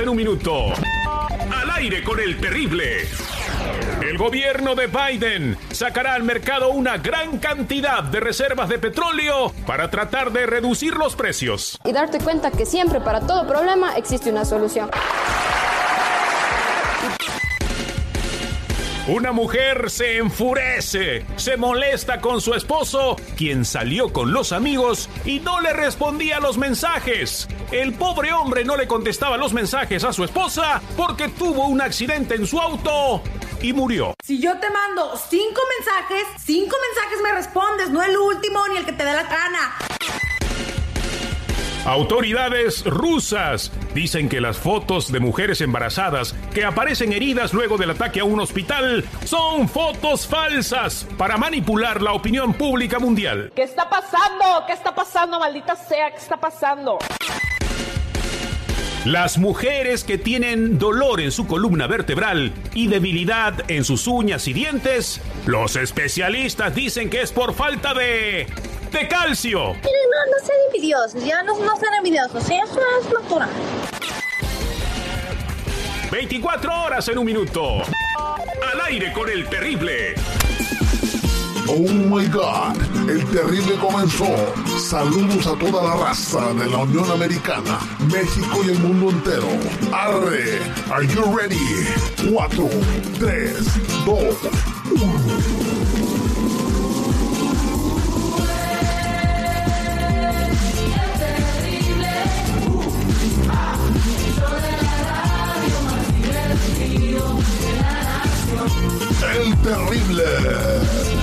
24 horas en un minuto. Al aire con el terrible. El gobierno de Biden sacará al mercado una gran cantidad de reservas de petróleo para tratar de reducir los precios. Y darte cuenta que siempre para todo problema existe una solución. Una mujer se enfurece, se molesta con su esposo, quien salió con los amigos y no le respondía los mensajes. El pobre hombre no le contestaba los mensajes a su esposa porque tuvo un accidente en su auto y murió. Si yo te mando cinco mensajes, cinco mensajes me respondes, no el último ni el que te dé la gana. Autoridades rusas dicen que las fotos de mujeres embarazadas que aparecen heridas luego del ataque a un hospital son fotos falsas para manipular la opinión pública mundial. ¿Qué está pasando? ¿Qué está pasando? Maldita sea, ¿qué está pasando? Las mujeres que tienen dolor en su columna vertebral y debilidad en sus uñas y dientes, los especialistas dicen que es por falta de de calcio. Miren, no, no sean envidiosos, ya no, no sean envidiosos, ¿sí? eso es natural. 24 horas en un minuto. Al aire con el terrible. Oh my God, el terrible comenzó. Saludos a toda la raza de la Unión Americana, México y el mundo entero. Arre, are you ready? 4, 3, 2, 1. Terrible.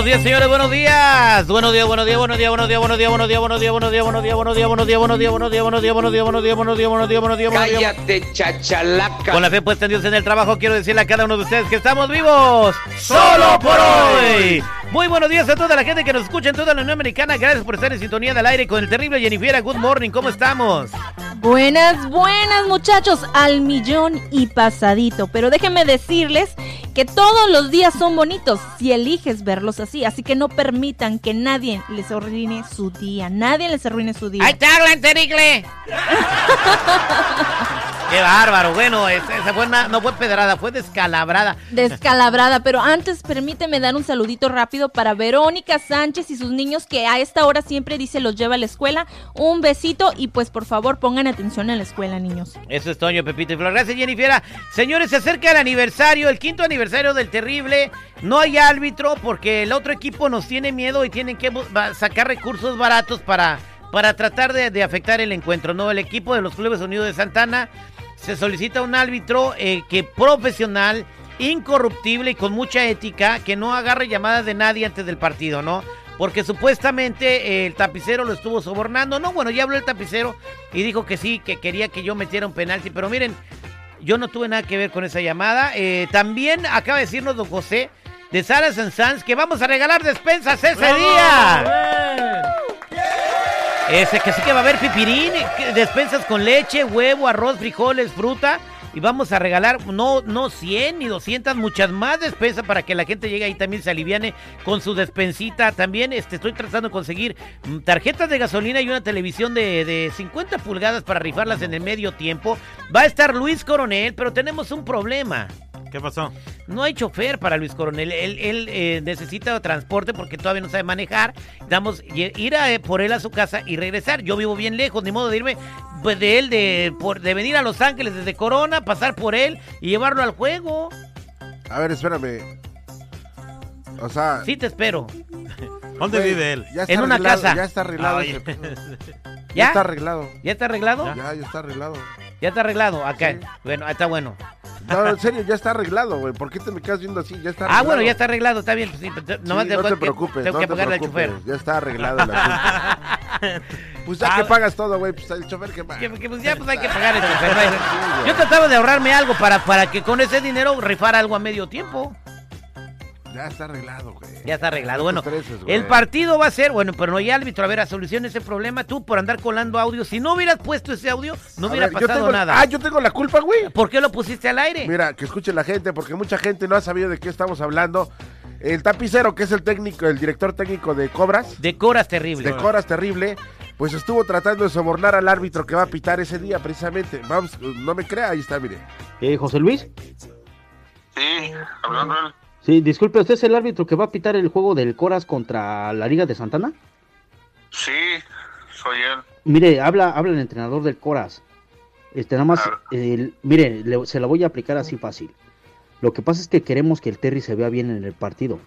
Buenos días, señores, buenos días. Buenos días, buenos días, buenos días, buenos días, buenos días, buenos días, buenos días, buenos días, buenos días, buenos días, buenos días, buenos días, buenos días, buenos días, buenos días, buenos días, buenos días, buenos días, buenos días, buenos días. Cállate, chachalaca. Con la fe puesta en Dios en el trabajo, quiero decirle a cada uno de ustedes que estamos vivos solo por hoy. Muy buenos días a toda la gente que nos escucha en toda la Unión Americana. Gracias por estar en sintonía del aire con el terrible Jennifer. Good morning, ¿cómo estamos? Buenas, buenas muchachos, al millón y pasadito. Pero déjenme decirles que todos los días son bonitos si eliges verlos así. Así que no permitan que nadie les arruine su día. Nadie les arruine su día. ¡Ahí te hablan, terrible! ¡Qué bárbaro! Bueno, esa, fue una- no fue pedrada, fue descalabrada. Descalabrada, pero antes permíteme dar un saludito rápido para Verónica Sánchez y sus niños que a esta hora siempre dice los lleva a la escuela. Un besito y pues por favor pongan atención en la escuela, niños. Eso es Toño, Pepito y Flor. Gracias, Jennifer. Señores, se acerca el aniversario, el quinto aniversario del Terrible. No hay árbitro porque el otro equipo nos tiene miedo y tienen que sacar recursos baratos para, para tratar de, de afectar el encuentro. No, el equipo de los Clubes Unidos de Santana se solicita un árbitro eh, que profesional, incorruptible y con mucha ética, que no agarre llamadas de nadie antes del partido, ¿no? Porque supuestamente eh, el tapicero lo estuvo sobornando. No, bueno, ya habló el tapicero y dijo que sí, que quería que yo metiera un penalti. Pero miren, yo no tuve nada que ver con esa llamada. Eh, también acaba de decirnos don José de Sara Sans que vamos a regalar despensas ese día. Ese que sí que va a haber pipirín, despensas con leche, huevo, arroz, frijoles, fruta. Y vamos a regalar no, no 100 ni 200, muchas más despensas para que la gente llegue ahí también se aliviane con su despensita. También este, estoy tratando de conseguir mm, tarjetas de gasolina y una televisión de, de 50 pulgadas para rifarlas en el medio tiempo. Va a estar Luis Coronel, pero tenemos un problema. ¿Qué pasó? No hay chofer para Luis Coronel. Él, él, eh, necesita transporte porque todavía no sabe manejar. Damos ir a, eh, por él a su casa y regresar. Yo vivo bien lejos, ni modo de irme pues, de él, de, por, de venir a Los Ángeles desde Corona, pasar por él y llevarlo al juego. A ver, espérame. O sea, Sí, te espero. ¿Dónde Güey, vive él? Ya está En una arreglado, casa. Ya está arreglado. Ay. ese pedo. ¿Ya? Ya está arreglado. ¿Ya está arreglado? Ya, ya está arreglado. ¿Ya está arreglado? Acá. Sí. Bueno, está bueno. No, en serio, ya está arreglado, güey. ¿Por qué te me quedas viendo así? Ya está Ah, arreglado. bueno, ya está arreglado, está bien. pues sí, pero te- Sí, no te preocupes, Tengo no que te pagarle al chofer. Ya está arreglado el asunto. Pues ya Ah. que pagas todo, güey, pues el chofer que paga. Que- que, pues ya pues hay que pagar el chofer. Yo trataba de ahorrarme algo para, para que con ese dinero rifara algo a medio tiempo. Ya está arreglado, güey. Ya está arreglado. Bueno, estreses, el partido va a ser, bueno, pero no hay árbitro. A ver, a solución ese problema. Tú por andar colando audio. Si no hubieras puesto ese audio, no A hubiera ver, yo pasado tengo- nada. Ah, yo tengo la culpa, güey. ¿Por qué lo pusiste al aire? Mira, que escuche la gente, porque mucha gente no ha sabido de qué estamos hablando. El tapicero, que es el técnico, el director técnico de Cobras, Decoras terrible. de Cobras Terrible, pues estuvo tratando de sobornar al árbitro que va a pitar ese día, precisamente. Vamos, no me crea, ahí está, mire. Eh, José Luis. Sí, hablando él. Sí, disculpe, ¿usted es el árbitro que va a pitar el juego del Coras contra la Liga de Santana? Sí, soy él. Mire, habla, habla el entrenador del Coras. Este, nada más, el- mire, le- se la voy a aplicar así fácil. Lo que pasa es que queremos que el Terry se vea bien en el partido.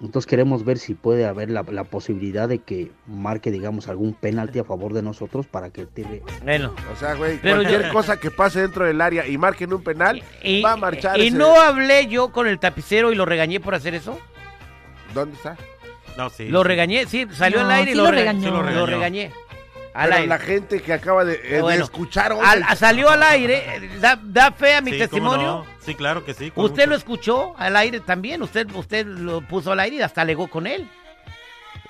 Entonces queremos ver si puede haber la, la posibilidad de que marque, digamos, algún penalti a favor de nosotros para que Terry... Bueno. O sea, güey, Pero cualquier yo- cosa que pase dentro del área y marquen un penal, Y, va a marchar y ese- no hablé yo con el tapicero y lo regañé por hacer eso. ¿Dónde está? No, sí. Lo regañé, sí, salió No, al aire y lo, lo rega- regañó. sí lo regañé. Al Pero aire. la gente que acaba de, eh, de escuchar hoy Al- el- salió al aire, da, da fe a mi Sí, ¿cómo testimonio. no? Sí, claro que sí. Usted lo escuchó al aire también, usted usted lo puso al aire y hasta alegó con él.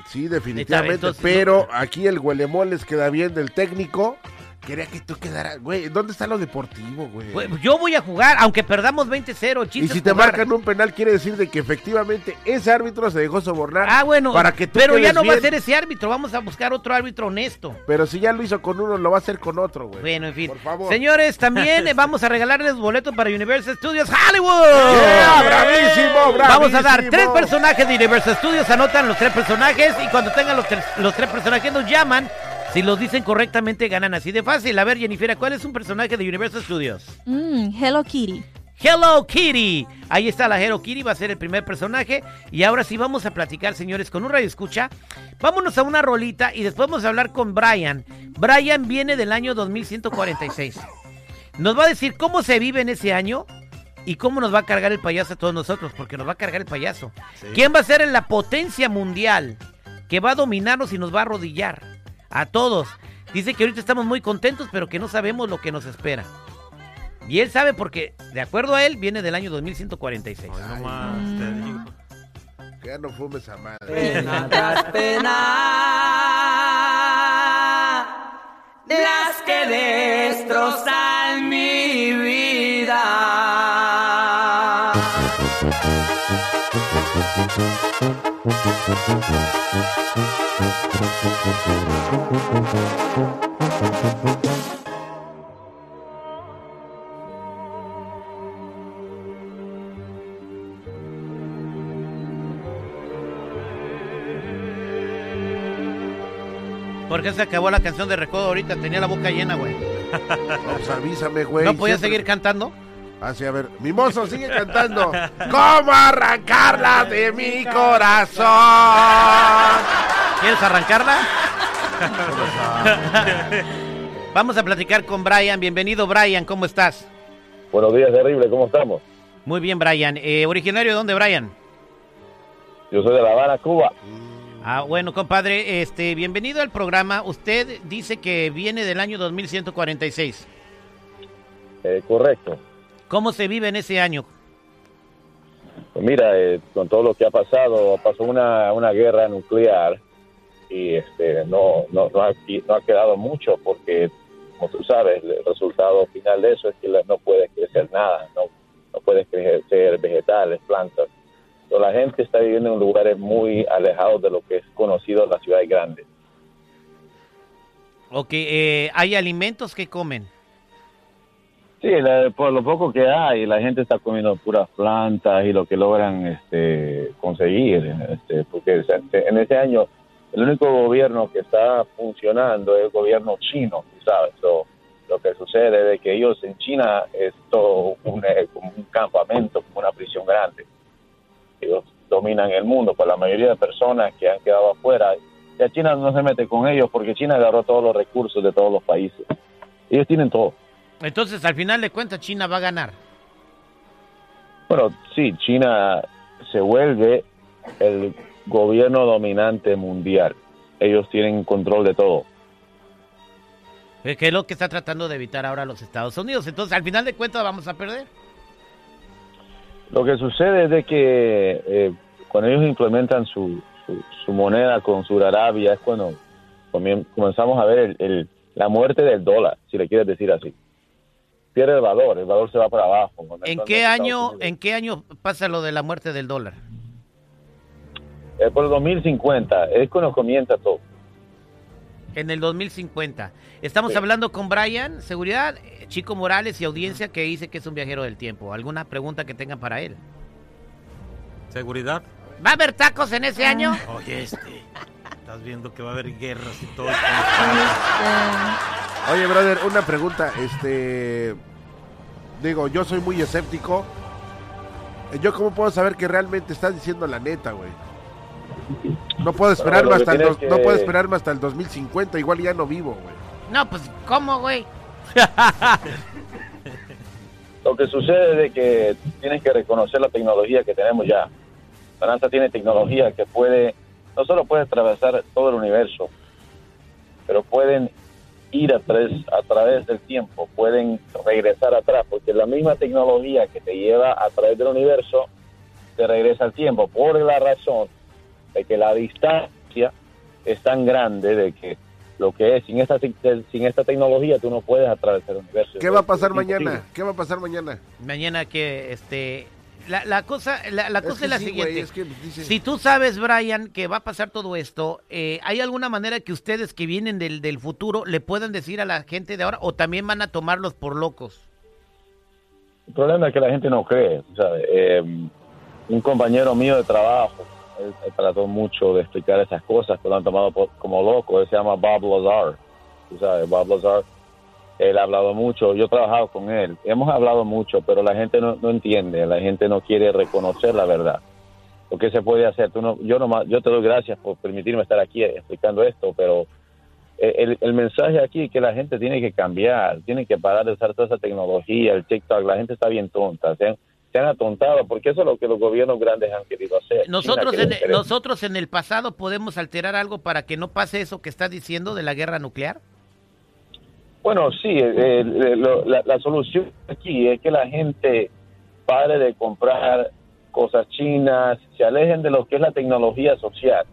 Sí, definitivamente. Entonces, pero aquí el huelemoles queda bien del técnico. Quería que tú quedaras. Güey, ¿dónde está lo deportivo, güey? Pues, Yo voy a jugar, aunque perdamos 20-0. el y si te jugar. marcan un penal, quiere decir de que efectivamente ese árbitro se dejó sobornar. Ah, bueno, para que tú pero ya no va a ser ese árbitro, vamos a buscar otro árbitro honesto. Pero si ya lo hizo con uno, lo va a hacer con otro, güey. Bueno, en fin. Por favor. Señores, también eh, vamos a regalarles boletos para Universal Studios Hollywood. Yeah, bravísimo, Vamos a dar bravísimo. tres personajes de Universal Studios, anotan los tres personajes y cuando tengan los tres, los tres personajes nos llaman. Si los dicen correctamente, ganan así de fácil. A ver, Jennifer, ¿cuál es un personaje de Universal Studios? Mm, Hello Kitty. Hello Kitty. Ahí está la Hello Kitty, va a ser el primer personaje. Y ahora sí vamos a platicar, señores, con un radio escucha. Vámonos a una rolita y después vamos a hablar con Brian. Brian viene del año 2146. Nos va a decir cómo se vive en ese año y cómo nos va a cargar el payaso a todos nosotros, porque nos va a cargar el payaso. ¿Quién va a ser en la potencia mundial que va a dominarnos y nos va a arrodillar? A todos. Dice que ahorita estamos muy contentos, pero que no sabemos lo que nos espera. Y él sabe porque, de acuerdo a él, viene del año 2146. No más, te digo. Ya no fumes a madre. Pena tras pena, las que destrozan mi vida. ¿Por qué se acabó la canción de recodo ahorita? Tenía la boca llena, güey. No, pues avísame, güey. ¿No podía Siempre- seguir cantando? Así, a ver, Mimoso, sigue cantando. ¿Cómo arrancarla de mi corazón? ¿Quieres arrancarla? Vamos a platicar con Brian. Bienvenido, Brian. ¿Cómo estás? Buenos días, terrible, ¿cómo estamos? Muy bien, Brian. Eh, ¿Originario de dónde, Brian? Yo soy de La Habana, Cuba. Ah, bueno, compadre, este, bienvenido al programa. Usted dice que viene del año 2146. Eh, correcto. ¿Cómo se vive en ese año? Pues mira, eh, con todo lo que ha pasado, pasó una, una guerra nuclear y este no, no, no, ha, no ha quedado mucho porque, como tú sabes, el resultado final de eso es que no puede crecer nada, no, no puede crecer vegetales, plantas. La gente está viviendo en lugares muy alejados de lo que es conocido las ciudades grandes. Ok, eh, ¿hay alimentos que comen? Sí, la- por lo poco que hay, la gente está comiendo puras plantas y lo que logran este, conseguir, este, porque se- en ese año el único gobierno que está funcionando es el gobierno chino, ¿sabes? So, lo que sucede es que ellos en China es todo un, como un campamento, como una prisión grande. Ellos dominan el mundo, pues la mayoría de personas que han quedado afuera, ya China no se mete con ellos porque China agarró todos los recursos de todos los países. Ellos tienen todo. Entonces, al final de cuentas, China va a ganar. Bueno, sí, China se vuelve el gobierno dominante mundial. Ellos tienen control de todo. Eh, Que es lo que está tratando de evitar ahora los Estados Unidos. Entonces, al final de cuentas, vamos a perder. Lo que sucede es de que eh, cuando ellos implementan su, su, su moneda con Surarabia es cuando comenzamos a ver el, el- la muerte del dólar, si le quieres decir así. Pierde el valor, el valor se va para abajo. ¿En qué año, en qué año pasa lo de la muerte del dólar? Eh, por el 2050, es cuando comienza todo. En el 2050. Estamos Sí. hablando con Brian, seguridad, eh, Chico Morales y audiencia que dice que es un viajero del tiempo. ¿Alguna pregunta que tengan para él? ¿Seguridad? ¿Va a haber tacos en ese año? Oye, este. Estás viendo que va a haber guerras y todo. Oye, brother, una pregunta. Este. Digo, yo soy muy escéptico. ¿Yo cómo puedo saber que realmente estás diciendo la neta, güey? No puedo esperarme hasta el no puedo esperarme hasta el 2050, igual ya no vivo, güey. No, pues, ¿cómo, güey? Lo que sucede es de que tienes que reconocer la tecnología que tenemos ya. La NASA tiene tecnología que puede, no solo puede atravesar todo el universo, pero pueden ir a través, a través del tiempo, pueden regresar atrás, porque la misma tecnología que te lleva a través del universo te regresa al tiempo, por la razón de que la distancia es tan grande de que lo que es, sin esta, sin esta tecnología tú no puedes atravesar el universo. ¿Qué va a pasar mañana? ¿Qué va a pasar mañana? Mañana que, este... La, la cosa, la, la Es cosa que es la sí, siguiente. güey, es que dice- Si tú sabes, Brian, que va a pasar todo esto, eh, ¿hay alguna manera que ustedes que vienen del, del futuro le puedan decir a la gente de ahora o también van a tomarlos por locos? El problema es que la gente no cree, ¿sabes? Eh, un compañero mío de trabajo, él, él trató mucho de explicar esas cosas, pero lo han tomado por- como loco. Él se llama Bob Lazar, tú sabes, Bob Lazar. Él ha hablado mucho, yo he trabajado con él, hemos hablado mucho, pero la gente no, no entiende, la gente no quiere reconocer la verdad. Lo que se puede hacer, tú no, yo, nomás, yo te doy gracias por permitirme estar aquí explicando esto, pero el, el mensaje aquí es que la gente tiene que cambiar, tiene que parar de usar toda esa tecnología, el TikTok, la gente está bien tonta, se se han atontado, porque eso es lo que los gobiernos grandes han querido hacer. Nosotros en, eso. nosotros en el pasado podemos alterar algo para que no pase eso que estás diciendo de la guerra nuclear. Bueno, sí, eh, eh, lo- la, la solución aquí es que la gente pare de comprar cosas chinas, se alejen de lo que es la tecnología social,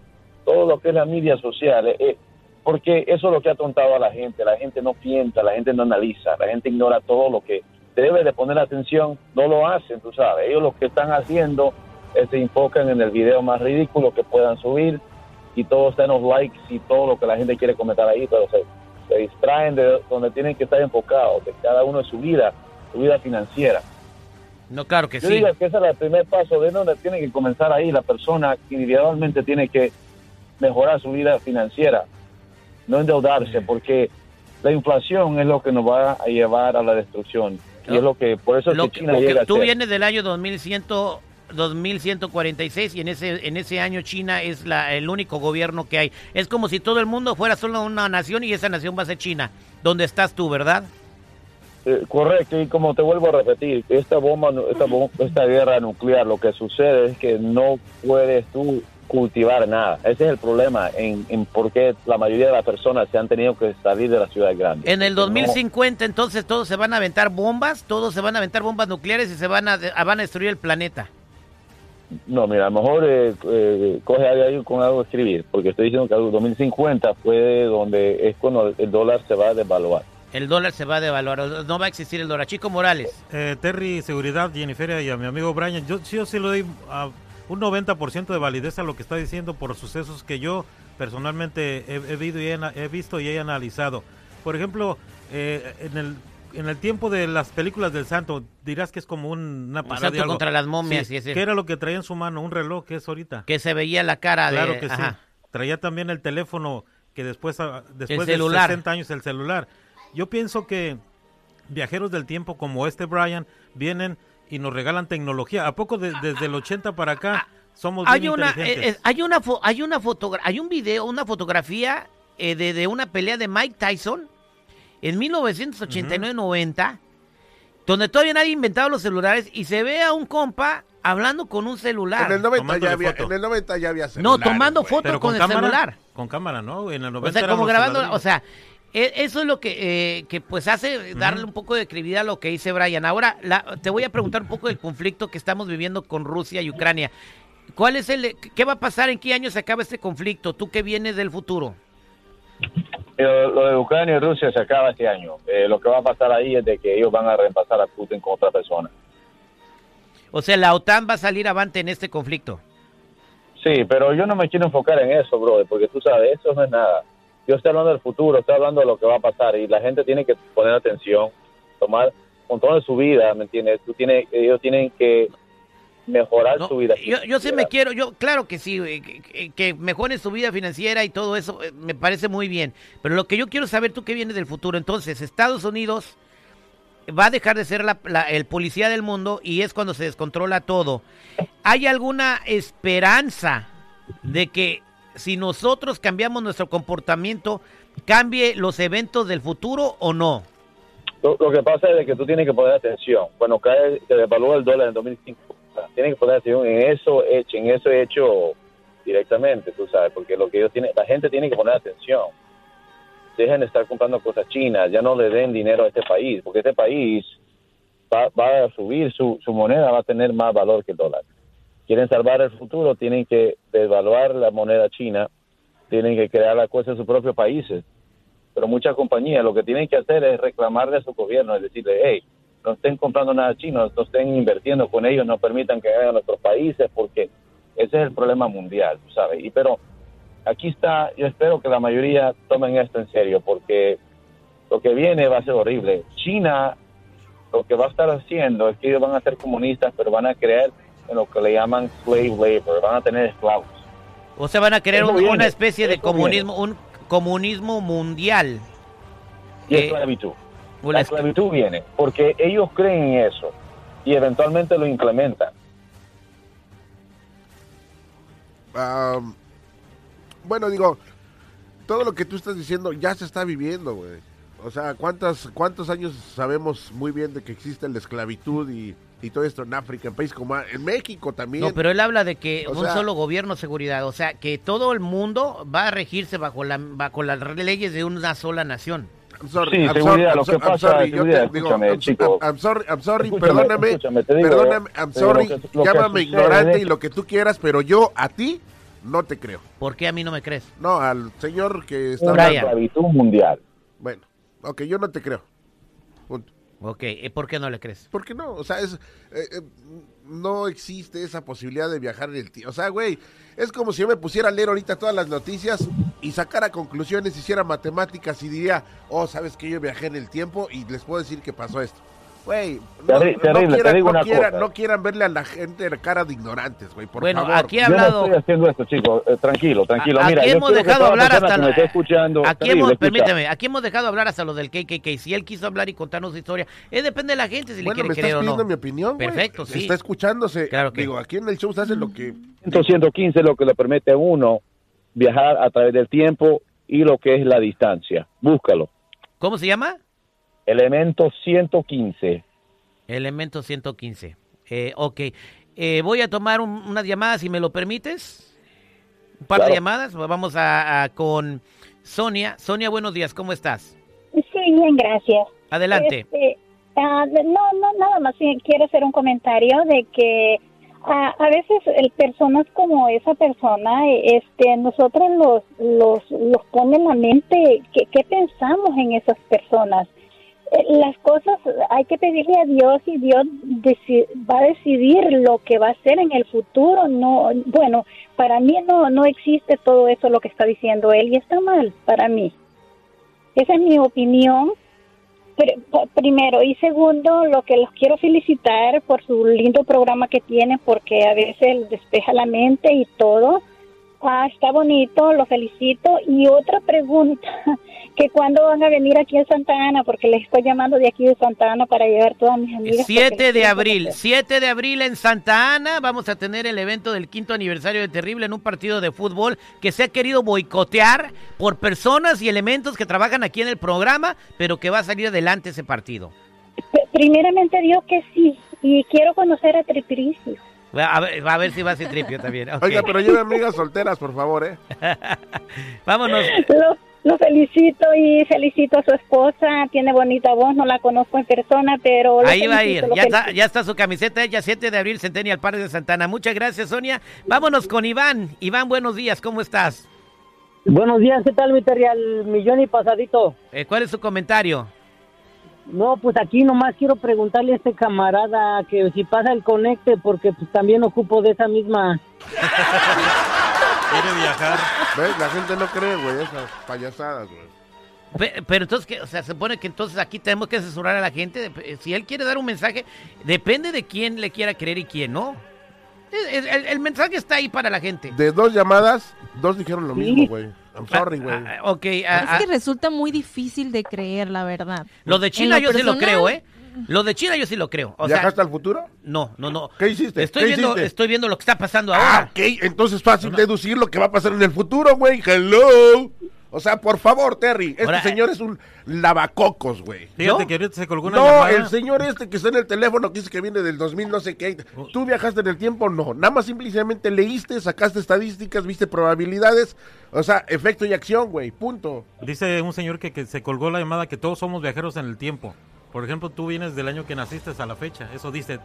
todo lo que es la media social, eh, eh, porque eso es lo que ha tontado a la gente, la gente no piensa, la gente no analiza, la gente ignora todo lo que debe de poner atención, no lo hacen, tú sabes, ellos lo que están haciendo es se enfocan en el video más ridículo que puedan subir y todo está en los likes y todo lo que la gente quiere comentar ahí, pero se, se distraen de donde tienen que estar enfocados, de cada uno en su vida, su vida financiera. No, claro que Yo sí. digo que ese es el primer paso de donde tiene que comenzar ahí. La persona individualmente tiene que mejorar su vida financiera, no endeudarse, porque la inflación es lo que nos va a llevar a la destrucción. Y es lo que, por eso es Lo que China llega a tú ser. vienes del año 2100, 2146 y en ese en ese año China es la, el único gobierno que hay. Es como si todo el mundo fuera solo una nación y esa nación va a ser China. ¿Dónde estás tú, verdad? Eh, correcto, y como te vuelvo a repetir, esta bomba, esta, bom- esta guerra nuclear, lo que sucede es que no puedes tú cultivar nada. Ese es el problema en, en por qué la mayoría de las personas se han tenido que salir de las ciudades grandes. En el Porque no- 2050 entonces todos se van a aventar bombas, todos se van a aventar bombas nucleares y se van a, a- van a destruir el planeta. No, mira, a lo mejor eh, eh, coge algo ahí con algo de escribir, porque estoy diciendo que el 2050 fue donde es cuando el dólar se va a devaluar. El dólar se va a devaluar, no va a existir el dólar. Chico Morales. Eh, Terry, seguridad, Jennifer y a mi amigo Brian, yo, yo sí le doy a un 90% de validez a lo que está diciendo por sucesos que yo personalmente he, he visto, y he, ana- he visto y he analizado. Por ejemplo, eh, en, el, en el tiempo de las películas del santo, dirás que es como un- una santo algo. contra las momias Sí, ¿Qué era lo que traía en su mano? Un reloj, que es ahorita? Que se veía la cara de... Claro que ajá. sí. Traía también el teléfono que después, ah, después de celular. 60 años el celular. Yo pienso que viajeros del tiempo como este Brian vienen y nos regalan tecnología. ¿A poco de- desde el 80 para acá somos hay bien una, inteligentes. eh, eh, hay una, fo- hay una fotogra- hay un video, una fotografía eh, de, de una pelea de Mike Tyson en 1989-90, donde todavía nadie inventado los celulares y se ve a un compa hablando con un celular. En el 90 Tomando ya había, foto. en el 90 ya había No, celulares, tomando foto Pero con, el cámara, celular. Con cámara, ¿no? En el 90 O sea, como grabando, o sea, eso es lo que, eh, que pues hace darle un poco de credibilidad a lo que dice Brian. Ahora, la- te voy a preguntar un poco del conflicto que estamos viviendo con Rusia y Ucrania. ¿Cuál es el, qué va a pasar, en qué año se acaba este conflicto? Tú que vienes del futuro. Pero lo de Ucrania y Rusia se acaba este año. Eh, lo que va a pasar ahí es de que ellos van a reemplazar a Putin con otra persona. O sea, la OTAN va a salir avante en este conflicto. Sí, pero yo no me quiero enfocar en eso, brother, porque tú sabes, eso no es nada. Yo estoy hablando del futuro, estoy hablando de lo que va a pasar y la gente tiene que poner atención, tomar control de su vida, ¿me entiendes? Tú tienes, ellos tienen que mejorar su vida. Yo, yo sí me quiero, yo claro que sí, eh, que, que- mejoren su vida financiera y todo eso, eh, me parece muy bien. Pero lo que yo quiero saber, tú que vienes del futuro, entonces, Estados Unidos va a dejar de ser la- la- el policía del mundo y es cuando se descontrola todo. ¿Hay alguna esperanza de que si nosotros cambiamos nuestro comportamiento, cambie los eventos del futuro o no? Lo, que pasa es que tú tienes que poner atención. Cuando cae, se devalúa el dólar en 2005, o sea, tienes que poner atención en eso hecho, en eso hecho directamente, tú sabes, porque lo que ellos tienen, la gente tiene que poner atención. Dejen de estar comprando cosas chinas, ya no le den dinero a este país, porque este país va, va a subir, su, su moneda va a tener más valor que el dólar. Quieren salvar el futuro, tienen que devaluar la moneda china, tienen que crear la cosa en sus propios países pero muchas compañías lo que tienen que hacer es reclamarle a su gobierno, es decirle, hey, no estén comprando nada chino, no estén invirtiendo con ellos, no permitan que vayan a nuestros países, porque ese es el problema mundial, sabes. Y pero aquí está, yo espero que la mayoría tomen esto en serio, porque lo que viene va a ser horrible. China lo que va a estar haciendo es que ellos van a ser comunistas, pero van a creer en lo que le llaman slave labor, van a tener esclavos. O sea, van a crear Eso un- viene, una especie de comunismo, un comunismo mundial. y Eh, esclavitud. La la esclavitud viene porque ellos creen en eso y eventualmente lo implementan. Bueno, digo, todo lo que tú estás diciendo ya se está viviendo, güey. O sea, ¿cuántas, ¿cuántos años sabemos muy bien de que existe la esclavitud y, y todo esto en África, en países como en México también? No, pero él habla de que O un sea- solo gobierno seguridad, o sea, que todo el mundo va a regirse bajo la bajo las leyes de una sola nación. I'm sorry, Sí, I'm seguridad, sorry, lo I'm que pasa, sorry, yo seguridad, te digo, escúchame, I'm, chico. I'm sorry, I'm sorry, Escúchame, perdóname, escúchame, te digo, perdóname, I'm sorry, lo que- lo que llámame ignorante y lo que tú quieras, pero yo a ti no te creo. ¿Por qué a mí no me crees? No, al señor que está Una hablando. esclavitud mundial. Bueno, ok, yo no te creo. Punto. Ok, ¿y ¿por qué no le crees? ¿Por qué no? O sea, es, eh, eh, no existe esa posibilidad de viajar en el tiempo. O sea, güey, es como si yo me pusiera a leer ahorita todas las noticias y sacara conclusiones, hiciera matemáticas y diría, oh, ¿sabes que Yo viajé en el tiempo y les puedo decir que pasó esto. Güey, no, Terri- no terrible, te quieran, digo no una quieran- cosa. no quieran verle a la gente la cara de ignorantes, güey, por Bueno, favor. aquí ha Yo no hablado- estoy haciendo esto, chicos. Eh, tranquilo, tranquilo. A- Mira, aquí yo hemos quiero que dejado hablar hasta que me la- escuchando, Aquí terrible, hemos, escucha. permíteme, aquí hemos dejado hablar hasta lo del KKK. Si él quiso hablar y contarnos su historia, es depende de la gente si Bueno, le me quiere estás creer o pidiendo no. mi opinión, güey. Perfecto, sí. Está escuchándose. Claro que- Digo, aquí en el show se hace lo que... 115 es lo que le permite a uno viajar a través del tiempo y lo que es la distancia. Búscalo. ¿Cómo se llama? Elemento 115. Elemento 115. Eh, ok. Eh, voy a tomar un- unas llamadas, si me lo permites. Un par de llamadas. Vamos a, a- con Sonia. Sonia, buenos días. ¿Cómo estás? Sí, bien, gracias. Adelante. Este, ah, no, no, nada más quiero hacer un comentario de que ah, a veces el, personas como esa persona, este, nosotros los, los, los pone en la mente que, qué pensamos en esas personas. Las cosas hay que pedirle a Dios y Dios va a decidir lo que va a hacer en el futuro. No, bueno, para mí no, no existe todo eso lo que está diciendo él y está mal para mí. Esa es mi opinión. Primero y segundo, lo que los quiero felicitar por su lindo programa que tienen, porque a veces despeja la mente y todo. Ah, está bonito, lo felicito. Y otra pregunta, que cuándo van a venir aquí a Santa Ana, porque les estoy llamando de aquí de Santa Ana para llevar todas mis amigas. porque 7 les de abril, conocer. 7 de abril en Santa Ana vamos a tener el evento del quinto aniversario de Terrible en un partido de fútbol que se ha querido boicotear por personas y elementos que trabajan aquí en el programa, pero que va a salir adelante ese partido. Primeramente Dios que sí, y quiero conocer a Tripricio. Va a ver, va a ver si va a ser tripio también. Oiga, pero lleve amigas solteras, por favor, ¿eh? Vámonos. Lo, lo felicito y felicito a su esposa, tiene bonita voz, no la conozco en persona, pero... Ahí va a ir, ya está, ya está su camiseta hecha 7 de abril, Centennial Park de Santana. Muchas gracias, Sonia. Vámonos con Iván. Iván, buenos días, ¿cómo estás? Buenos días, ¿qué tal, mi? Al millón y pasadito. Eh, ¿Cuál es su comentario? No, pues aquí nomás quiero preguntarle a este camarada que si pasa el conecte, porque pues también ocupo de esa misma... Quiere viajar. ¿Ves? La gente no cree, güey, esas payasadas, güey. Pe- Pero entonces, ¿qué? o sea, se supone que entonces aquí tenemos que asesorar a la gente. Eh, Si él quiere dar un mensaje, depende de quién le quiera creer y quién no. El, el- el mensaje está ahí para la gente. De dos llamadas, dos dijeron lo mismo, güey. I'm sorry, güey. Ah, ah, Es que ah, resulta muy difícil de creer, la verdad. lo de China yo sí lo creo, ¿eh? Lo de China yo sí lo creo. O sea, ¿Viajaste al futuro? no, no, no. ¿Qué hiciste? Estoy ¿Qué viendo, hiciste? estoy viendo lo que está pasando Ah, ahora. ok. Entonces es fácil deducir lo que va a pasar en el futuro, güey. Hello. O sea, por favor, Terry. Este Ahora, señor es un lavacocos, güey. Fíjate ¿No? que ahorita se colgó una No, llamada. el señor este que está en el teléfono que dice que viene del 2000 no sé qué. ¿Tú viajaste en el tiempo? No. Nada más simplemente leíste, sacaste estadísticas, viste probabilidades. O sea, efecto y acción, güey. Punto. Dice un señor que, que se colgó la llamada que todos somos viajeros en el tiempo. Por ejemplo, tú vienes del año que naciste a la fecha. Eso dice.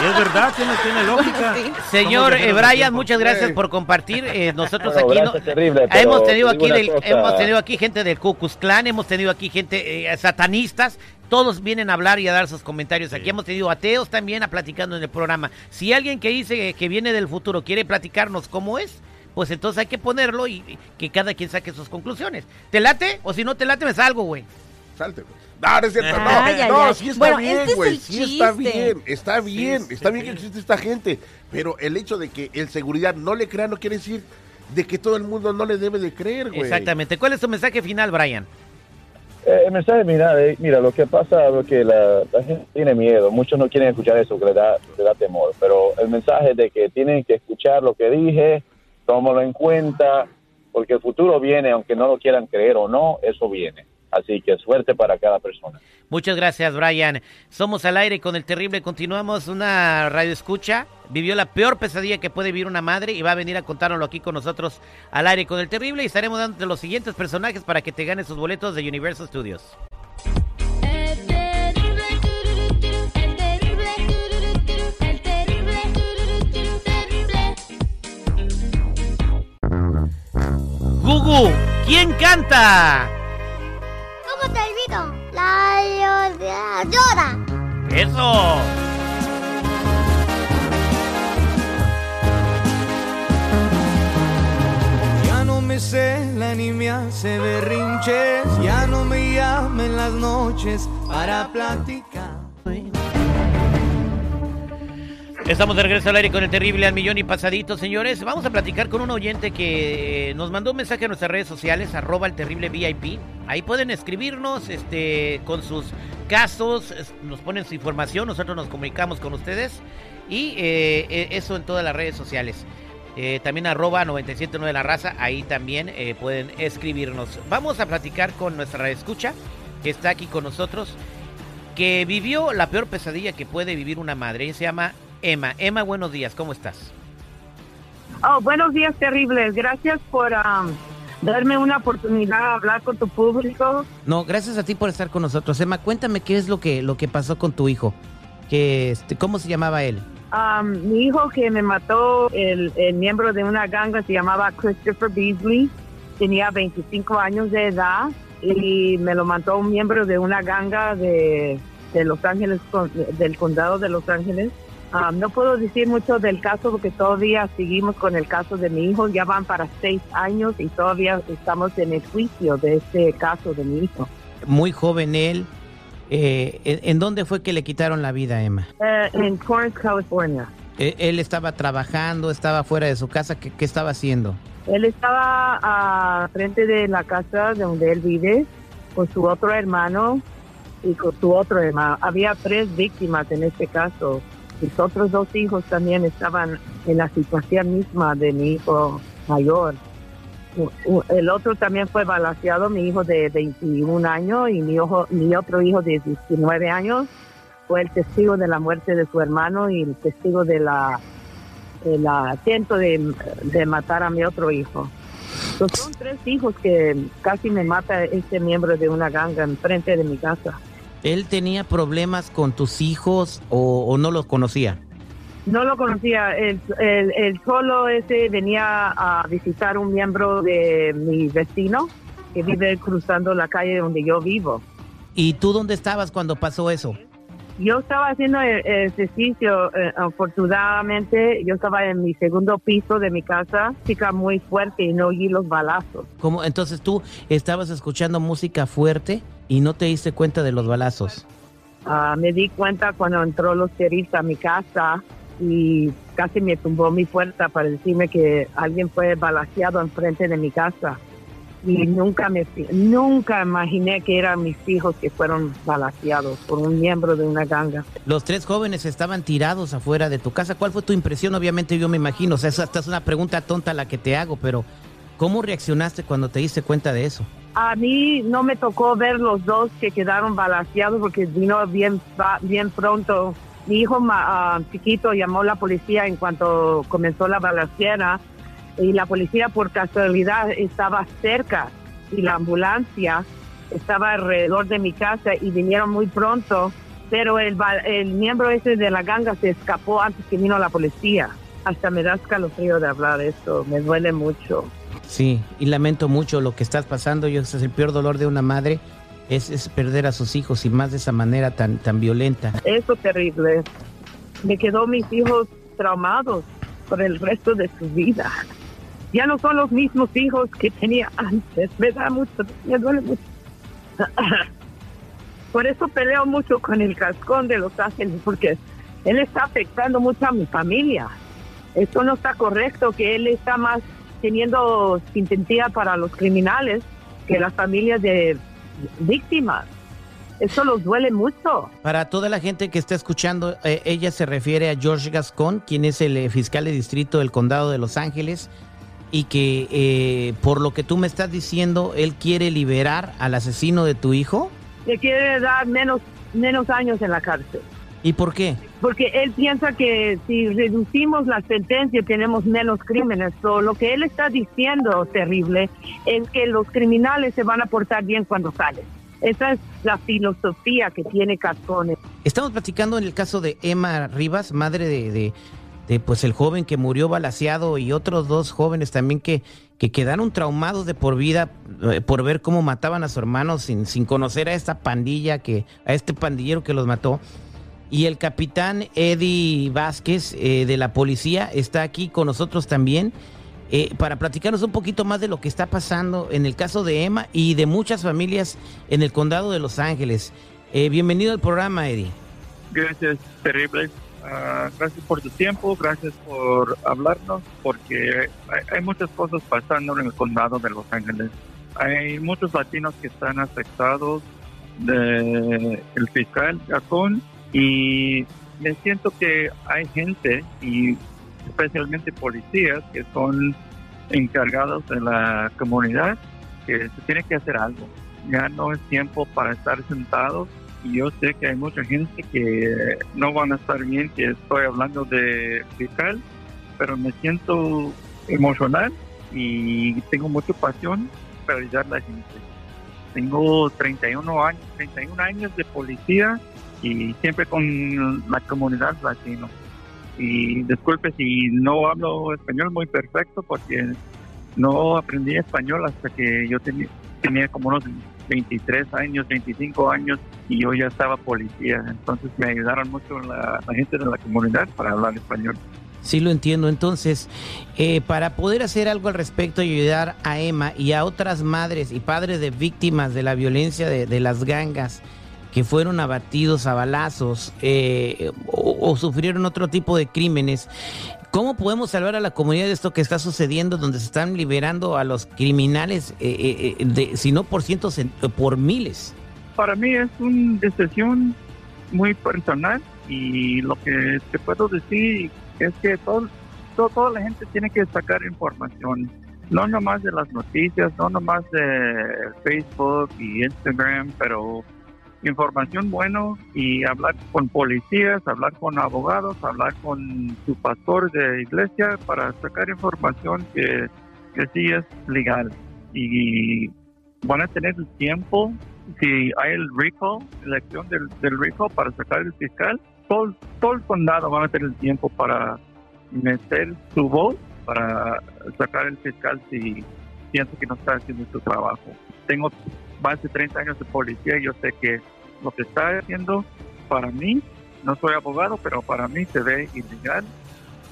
Y es verdad, tiene, tiene lógica. Señor eh, Brian, tiempo. muchas gracias por compartir. Eh, nosotros Bueno, aquí no- terrible, Ah, hemos tenido aquí del- hemos tenido aquí gente del Ku Klux Klan, hemos tenido aquí gente eh, satanistas. Todos vienen a hablar y a dar sus comentarios. Aquí hemos tenido ateos también a platicando en el programa. Si alguien que dice que viene del futuro quiere platicarnos cómo es, pues entonces hay que ponerlo y, y que cada quien saque sus conclusiones. ¿Te late? O si no te late, me salgo, güey. Salte, güey. No, no es cierto, no. Ay, no, ay. sí está Bueno, bien, este es güey. el Sí está bien, está bien. está bien que existe esta gente. Pero el hecho de que el seguridad no le crea no quiere decir de que todo el mundo no le debe de creer, güey. Exactamente. ¿Cuál es tu mensaje final, Brian? Eh, el mensaje, mira, eh, mira, lo que pasa es que la, la gente tiene miedo, muchos no quieren escuchar eso, que le da, le da temor, pero el mensaje de que tienen que escuchar lo que dije, tómalo en cuenta, porque el futuro viene, aunque no lo quieran creer o no, eso viene. Así que suerte para cada persona. Muchas gracias, Brian. Somos al aire con el terrible. Continuamos una radio escucha. Vivió la peor pesadilla que puede vivir una madre y va a venir a contárnoslo aquí con nosotros al aire con el terrible. Y estaremos dando los siguientes personajes para que te ganes sus boletos de Universal Studios. Gugu, ¿quién canta? ¿Cómo te olvido? La llora. llora. Eso. Ya no me cela ni me hace berrinches, ya no me llama en las noches para platicar. Estamos de regreso al aire con el terrible al millón y pasadito, señores. Vamos a platicar con un oyente que nos mandó un mensaje a nuestras redes sociales, arroba el terrible VIP. Ahí pueden escribirnos este, con sus casos, nos ponen su información, nosotros nos comunicamos con ustedes. Y eh, eh, eso en todas las redes sociales. Eh, también arroba 979 La Raza, ahí también eh, pueden escribirnos. Vamos a platicar con nuestra escucha, que está aquí con nosotros, que vivió la peor pesadilla que puede vivir una madre. Ella se llama Emma. Emma, buenos días, ¿cómo estás? Oh, buenos días, terribles. Gracias por um, darme una oportunidad de hablar con tu público. No, gracias a ti por estar con nosotros. Emma, cuéntame qué es lo que, lo que pasó con tu hijo. Que, este, ¿Cómo se llamaba él? Um, mi hijo que me mató, el, el miembro de una ganga, se llamaba Christopher Beasley. Tenía 25 años de edad y me lo mató un miembro de una ganga de, de Los Ángeles, con- del condado de Los Ángeles. Um, no puedo decir mucho del caso porque todavía seguimos con el caso de mi hijo. Ya van para seis años y todavía estamos en el juicio de este caso de mi hijo. Muy joven él. Eh, ¿en, dónde fue que le quitaron la vida Emma? Eh, en Torrance, California. Eh, ¿Él estaba trabajando, estaba fuera de su casa? ¿Qué, qué estaba haciendo? Él estaba a frente de la casa de donde él vive con su otro hermano y con su otro hermano. Había tres víctimas en este caso. Mis otros dos hijos también estaban en la situación misma de mi hijo mayor. El otro también fue balaseado, mi hijo de 21 años y mi, ojo, mi otro hijo de 19 años fue el testigo de la muerte de su hermano y el testigo de la el atento de, de matar a mi otro hijo. So, son tres hijos que casi me mata este miembro de una ganga enfrente de mi casa. ¿Él tenía problemas con tus hijos o, o no los conocía? No lo conocía. El, el, el solo ese venía a visitar un miembro de mi vecino que vive cruzando la calle donde yo vivo. ¿Y tú dónde estabas cuando pasó eso? Yo estaba haciendo e- ejercicio, eh, afortunadamente, yo estaba en mi segundo piso de mi casa, chica muy fuerte y no oí los balazos. ¿Cómo? Entonces tú estabas escuchando música fuerte y no te diste cuenta de los balazos. Ah, me di cuenta cuando entró los sheriffs a mi casa y casi me tumbó mi puerta para decirme que alguien fue balaseado enfrente de mi casa. Y nunca me nunca imaginé que eran mis hijos que fueron balaseados por un miembro de una ganga. Los tres jóvenes estaban tirados afuera de tu casa. ¿Cuál fue tu impresión? Obviamente yo me imagino, o sea, esta es una pregunta tonta la que te hago, pero ¿cómo reaccionaste cuando te diste cuenta de eso? A mí no me tocó ver los dos que quedaron balaseados porque vino bien, bien pronto. Mi hijo ah, chiquito llamó a la policía en cuanto comenzó la balacera y la policía por casualidad estaba cerca y la ambulancia estaba alrededor de mi casa y vinieron muy pronto, pero el, el miembro ese de la ganga se escapó antes que vino la policía. Hasta me da escalofrío de hablar esto, me duele mucho. Sí, y lamento mucho lo que estás pasando. Yo es el peor dolor de una madre, es, es perder a sus hijos y más de esa manera tan, tan violenta. Eso terrible. Me quedó mis hijos traumados por el resto de su vida. Ya no son los mismos hijos que tenía antes. Me da mucho, me duele mucho. Por eso peleo mucho con el cascón de Los Ángeles, porque él está afectando mucho a mi familia. Esto no está correcto, que él está más teniendo simpatía para los criminales que las familias de víctimas. Eso los duele mucho. Para toda la gente que está escuchando, eh, ella se refiere a George Gascon, quien es el eh, fiscal de distrito del condado de Los Ángeles, y que eh, por lo que tú me estás diciendo, él quiere liberar al asesino de tu hijo. Le quiere dar menos, menos años en la cárcel. ¿Y por qué? Porque él piensa que si reducimos la sentencia tenemos menos crímenes. So, lo que él está diciendo, terrible, es que los criminales se van a portar bien cuando salen. Esa es la filosofía que tiene Cascones. Estamos platicando en el caso de Emma Rivas, madre de, de- de, pues el joven que murió balaseado y otros dos jóvenes también que, que quedaron traumados de por vida eh, por ver cómo mataban a su hermano sin, sin conocer a esta pandilla que, a este pandillero que los mató. Y el capitán Eddie Vázquez eh, de la policía está aquí con nosotros también eh, para platicarnos un poquito más de lo que está pasando en el caso de Emma y de muchas familias en el condado de Los Ángeles. Eh, bienvenido al programa, Eddie. Gracias, terrible. Ah, gracias por tu tiempo, gracias por hablarnos, porque hay, hay muchas cosas pasando en el condado de Los Ángeles. Hay muchos latinos que están afectados de el fiscal Gacón y me siento que hay gente y especialmente policías que son encargados de la comunidad que se tiene que hacer algo. Ya no es tiempo para estar sentados y yo sé que hay mucha gente que no van a estar bien que estoy hablando de fiscal, pero me siento emocional y tengo mucha pasión para ayudar a la gente. Tengo 31 años, 31 años de policía y siempre con la comunidad latino. Y disculpe si no hablo español muy perfecto porque no aprendí español hasta que yo tenía, tenía como unos 23 años, 25 años y yo ya estaba policía. Entonces me ayudaron mucho la, la gente de la comunidad para hablar español. Sí, lo entiendo. Entonces, eh, para poder hacer algo al respecto y ayudar a Emma y a otras madres y padres de víctimas de la violencia de, de las gangas, que fueron abatidos a balazos eh, o, sufrieron otro tipo de crímenes. ¿Cómo podemos salvar a la comunidad de esto que está sucediendo, donde se están liberando a los criminales, eh, eh, eh, de, si no por cientos, en- por miles? Para mí es una decisión muy personal y lo que te puedo decir es que todo, todo- toda la gente tiene que sacar información, no nomás de las noticias, no nomás de Facebook y Instagram, pero información bueno y hablar con policías, hablar con abogados, hablar con su pastor de iglesia para sacar información que, que sí es legal y van a tener el tiempo si hay el recall, elección del, del recall para sacar el fiscal, todo, todo el condado van a tener el tiempo para meter su voz para sacar el fiscal si piensa que no está haciendo su trabajo. Tengo más de 30 años de policía y yo sé que lo que está haciendo para mí, no soy abogado, pero para mí se ve ilegal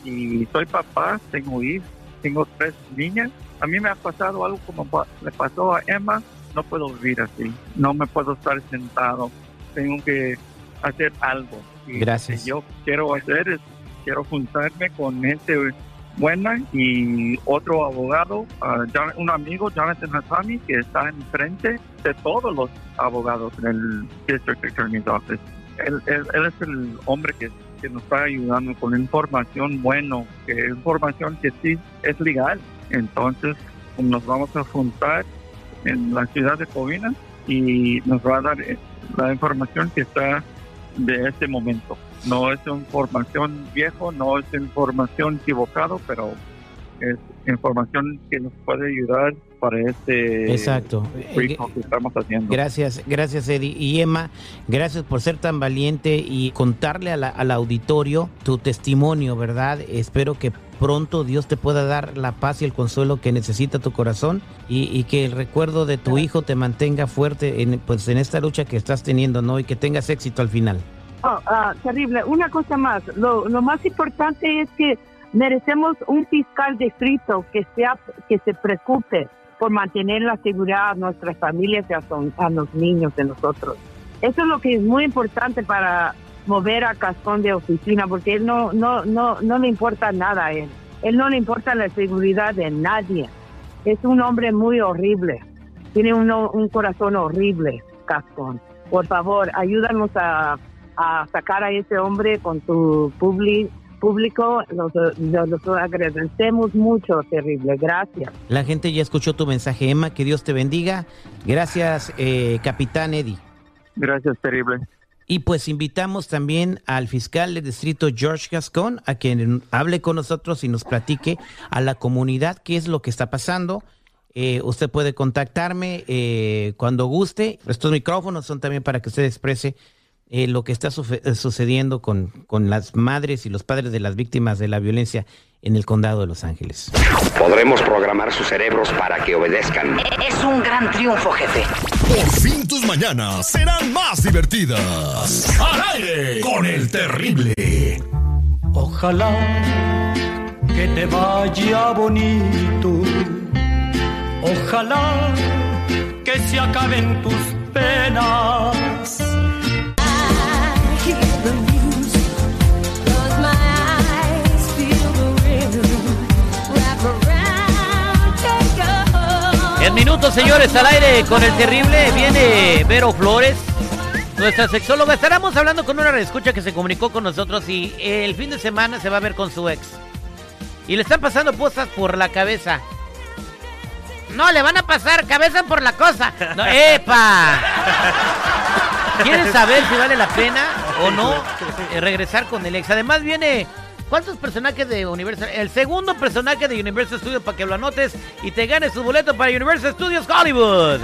y soy papá, tengo hijos, tengo tres niñas. A mí me ha pasado algo como le pasó a Emma, no puedo vivir así, no me puedo estar sentado, tengo que hacer algo. Y Gracias. Lo que yo quiero hacer es, quiero juntarme con gente buena y otro abogado, Jon- un amigo, Jonathan Hatami, que está enfrente de todos los abogados en el District Attorney's Office. Él, él- él es el hombre que, que nos está ayudando con información bueno, que información que sí es legal. Entonces nos vamos a juntar en la ciudad de Covina y nos va a dar eh, la información que está de este momento. No es información viejo, no es información equivocado, pero es información que nos puede ayudar para este Exacto. que estamos haciendo. Gracias, gracias Eddie. Y Emma, gracias por ser tan valiente y contarle a la- al auditorio tu testimonio, ¿verdad? Espero que pronto Dios te pueda dar la paz y el consuelo que necesita tu corazón y, y que el recuerdo de tu hijo te mantenga fuerte en, pues, en esta lucha que estás teniendo, ¿no? Y que tengas éxito al final. Oh, terrible. Una cosa más. Lo, más importante es que merecemos un fiscal distrito que sea que se preocupe por mantener la seguridad a nuestras familias y a, son- a los niños de nosotros. Eso es lo que es muy importante para mover a Cascón de oficina, porque él no, no, no, no le importa nada a él. Él no le importa la seguridad de nadie. Es un hombre muy horrible. Tiene uno- un corazón horrible, Cascón. Por favor, ayúdanos a, a sacar a ese hombre con tu publi- público. Los, los- los agradecemos mucho, terrible. Gracias. La gente ya escuchó tu mensaje, Emma, que Dios te bendiga. Gracias, eh, capitán Eddie. Gracias, terrible. Y pues invitamos también al fiscal del distrito George Gascon a quien hable con nosotros y nos platique a la comunidad qué es lo que está pasando. Eh, usted puede contactarme eh, cuando guste. Estos micrófonos son también para que usted exprese eh, lo que está eh, sucediendo con, con las madres y los padres de las víctimas de la violencia en el condado de Los Ángeles. Podremos programar sus cerebros para que obedezcan. Es un gran triunfo, jefe. Por fin tus mañanas serán más divertidas. Al aire con el terrible. Ojalá que te vaya bonito. Ojalá que se acaben tus penas. En minutos, señores, al aire con el terrible viene Vero Flores, nuestra sexóloga. Estaremos hablando con una escucha que se comunicó con nosotros y el fin de semana se va a ver con su ex. Y le están pasando cosas por la cabeza. No, le van a pasar cabeza por la cosa. No, ¡Epa! ¿Quieren saber si vale la pena o no eh, regresar con el ex? Además viene... ¿Cuántos personajes de Universal? El segundo personaje de Universal Studios para que lo anotes y te ganes tu boleto para Universal Studios Hollywood.